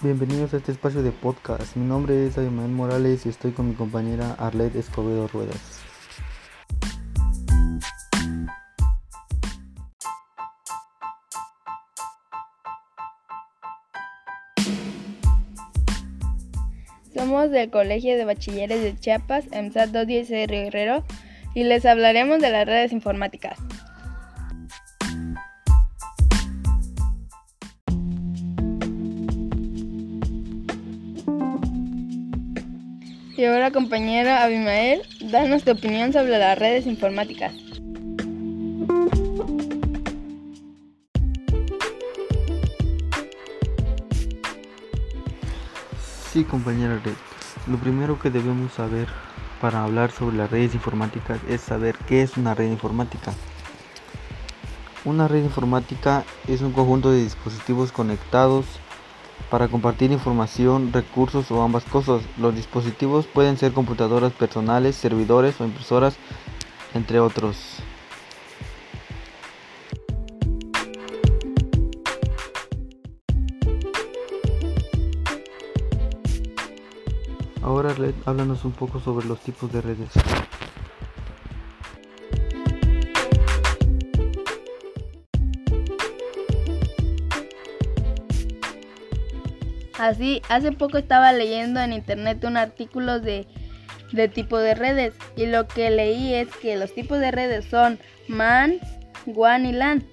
Bienvenidos a este espacio de podcast. Mi nombre es Aymael Morales y estoy con mi compañera Arlet Escobedo Ruedas. Somos del Colegio de Bachilleres de Chiapas, EMSAT 216 Río Guerrero, y les hablaremos de las redes informáticas. Y ahora, compañera Abimael, danos tu opinión sobre las redes informáticas. Sí, compañera Arlet. Lo primero que debemos saber para hablar sobre las redes informáticas es saber qué es una red informática. Una red informática es un conjunto de dispositivos conectados para compartir información, recursos o ambas cosas. Los dispositivos pueden ser computadoras personales, servidores o impresoras, entre otros. Ahora Arlet, háblanos un poco sobre los tipos de redes. Así, hace poco estaba leyendo en internet un artículo de, de tipo de redes y lo que leí es que los tipos de redes son MAN, WAN y LAN.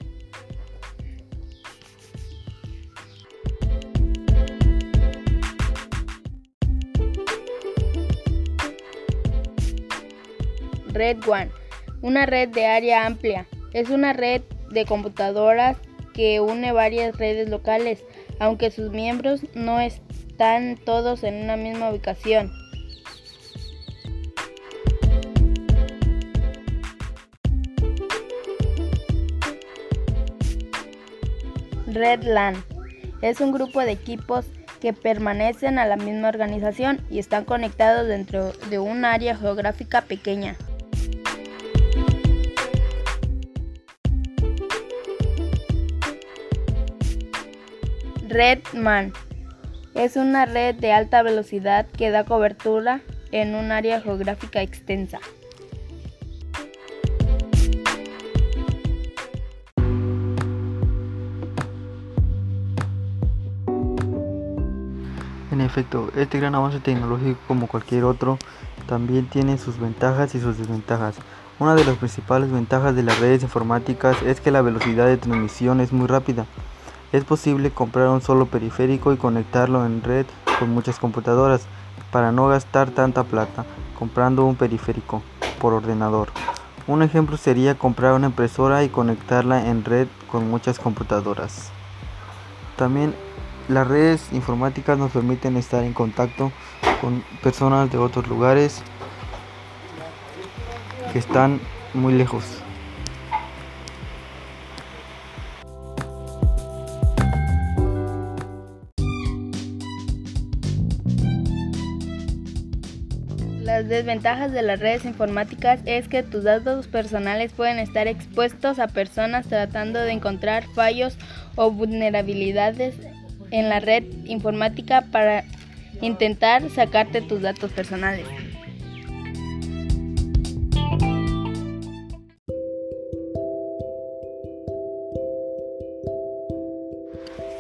Red WAN, una red de área amplia. Es una red de computadoras que une varias redes locales, aunque sus miembros no están todos en una misma ubicación. Red LAN es un grupo de equipos que permanecen a la misma organización y están conectados dentro de un área geográfica pequeña. Red MAN es una red de alta velocidad que da cobertura en un área geográfica extensa. En efecto, este gran avance tecnológico como cualquier otro también tiene sus ventajas y sus desventajas. Una de las principales ventajas de las redes informáticas es que la velocidad de transmisión es muy rápida. Es posible comprar un solo periférico y conectarlo en red con muchas computadoras para no gastar tanta plata comprando un periférico por ordenador. Un ejemplo sería comprar una impresora y conectarla en red con muchas computadoras. También las redes informáticas nos permiten estar en contacto con personas de otros lugares que están muy lejos. Las desventajas de las redes informáticas es que tus datos personales pueden estar expuestos a personas tratando de encontrar fallos o vulnerabilidades en la red informática para intentar sacarte tus datos personales.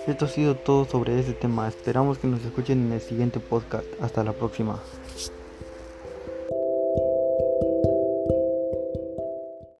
Esto ha sido todo sobre este tema. Esperamos que nos escuchen en el siguiente podcast. Hasta la próxima.